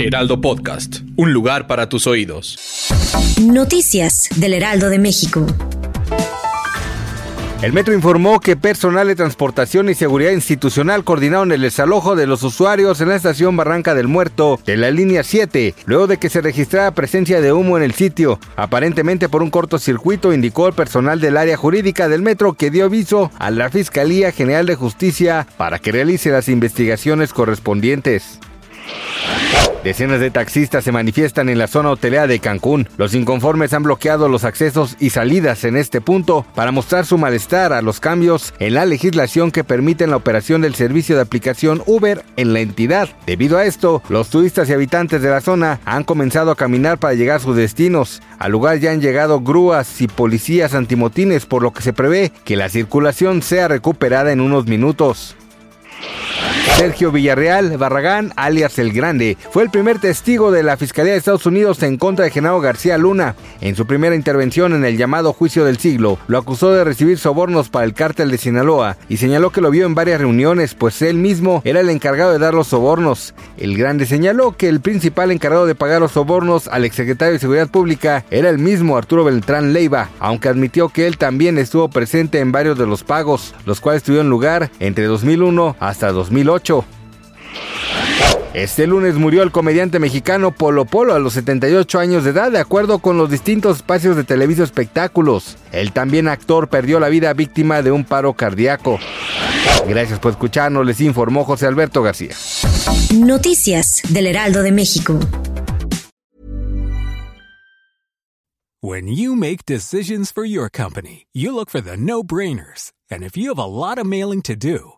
Heraldo Podcast, un lugar para tus oídos. Noticias del Heraldo de México. El metro informó que personal de transportación y seguridad institucional coordinaron el desalojo de los usuarios en la estación Barranca del Muerto de la línea 7, luego de que se registrara presencia de humo en el sitio. Aparentemente por un cortocircuito, indicó el personal del área jurídica del metro que dio aviso a la Fiscalía General de Justicia para que realice las investigaciones correspondientes. Decenas de taxistas se manifiestan en la zona hotelera de Cancún. Los inconformes han bloqueado los accesos y salidas en este punto para mostrar su malestar a los cambios en la legislación que permiten la operación del servicio de aplicación Uber en la entidad. Debido a esto, los turistas y habitantes de la zona han comenzado a caminar para llegar a sus destinos. Al lugar ya han llegado grúas y policías antimotines, por lo que se prevé que la circulación sea recuperada en unos minutos. Sergio Villarreal Barragán, alias El Grande, fue el primer testigo de la Fiscalía de Estados Unidos en contra de Genaro García Luna. En su primera intervención en el llamado juicio del siglo, lo acusó de recibir sobornos para el cártel de Sinaloa y señaló que lo vio en varias reuniones, pues él mismo era el encargado de dar los sobornos. El Grande señaló que el principal encargado de pagar los sobornos al exsecretario de Seguridad Pública era el mismo Arturo Beltrán Leiva, aunque admitió que él también estuvo presente en varios de los pagos, los cuales tuvieron lugar entre 2001 hasta 2008. Este lunes murió el comediante mexicano Polo Polo a los 78 años de edad, de acuerdo con los distintos espacios de Televisa Espectáculos. El también actor perdió la vida víctima de un paro cardíaco. Gracias por escucharnos, les informó José Alberto García. Noticias del Heraldo de México. When you make decisions for your company, you look for the no-brainers. And if you have a lot of mailing to do,